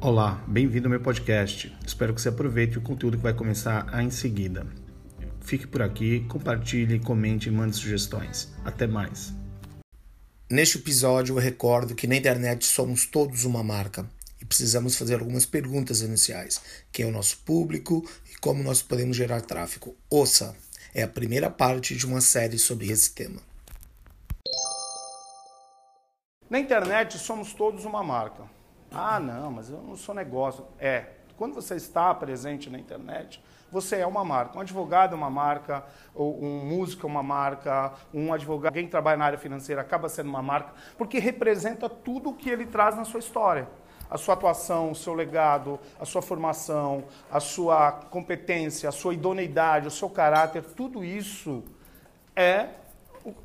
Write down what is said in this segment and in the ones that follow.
Olá, bem-vindo ao meu podcast. Espero que você aproveite o conteúdo que vai começar em seguida. Fique por aqui, compartilhe, comente e mande sugestões. Até mais. Neste episódio, eu recordo que na internet somos todos uma marca e precisamos fazer algumas perguntas iniciais: quem é o nosso público e como nós podemos gerar tráfego. Ouça, é a primeira parte de uma série sobre esse tema. Na internet somos todos uma marca. Ah, não, mas eu não sou negócio. É. Quando você está presente na internet, você é uma marca. Um advogado é uma marca, um músico é uma marca, um advogado, alguém que trabalha na área financeira acaba sendo uma marca, porque representa tudo o que ele traz na sua história. A sua atuação, o seu legado, a sua formação, a sua competência, a sua idoneidade, o seu caráter, tudo isso é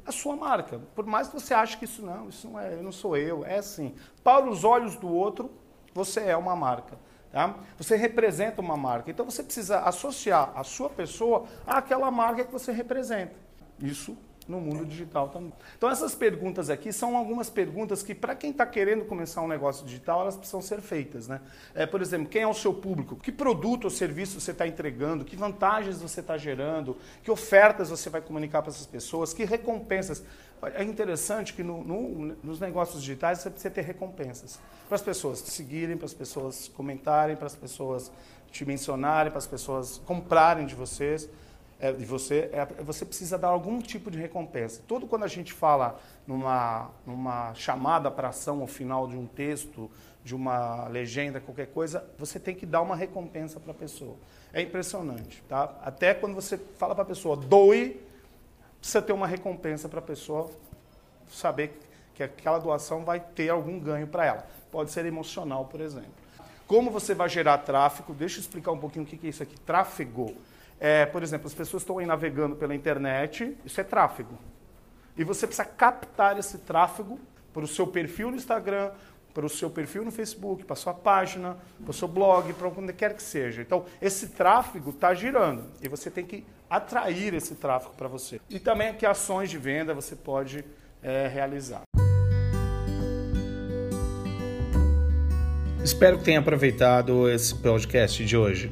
a sua marca. Por mais que você ache que isso não, isso não é, eu não sou eu, é assim. Para os olhos do outro, você é uma marca. Tá? Você representa uma marca. Então você precisa associar a sua pessoa àquela marca que você representa. Isso no mundo digital também. Então essas perguntas aqui são algumas perguntas que para quem está querendo começar um negócio digital elas precisam ser feitas, né? É, por exemplo, quem é o seu público? Que produto ou serviço você está entregando? Que vantagens você está gerando? Que ofertas você vai comunicar para essas pessoas? Que recompensas? É interessante que no, no, nos negócios digitais você precisa ter recompensas para as pessoas te seguirem, para as pessoas comentarem, para as pessoas te mencionarem, para as pessoas comprarem de vocês é, de você, é, você precisa dar algum tipo de recompensa. Todo quando a gente fala numa, numa chamada para ação ao final de um texto, de uma legenda, qualquer coisa, você tem que dar uma recompensa para a pessoa. É impressionante, tá? Até quando você fala para a pessoa, doe, precisa ter uma recompensa para a pessoa saber que aquela doação vai ter algum ganho para ela. Pode ser emocional, por exemplo. Como você vai gerar tráfego? Deixa eu explicar um pouquinho o que é isso aqui. Tráfego é, por exemplo, as pessoas estão aí navegando pela internet, isso é tráfego. E você precisa captar esse tráfego para o seu perfil no Instagram, para o seu perfil no Facebook, para a sua página, para o seu blog, para onde quer que seja. Então, esse tráfego está girando e você tem que atrair esse tráfego para você. E também que ações de venda você pode é, realizar. Espero que tenha aproveitado esse podcast de hoje.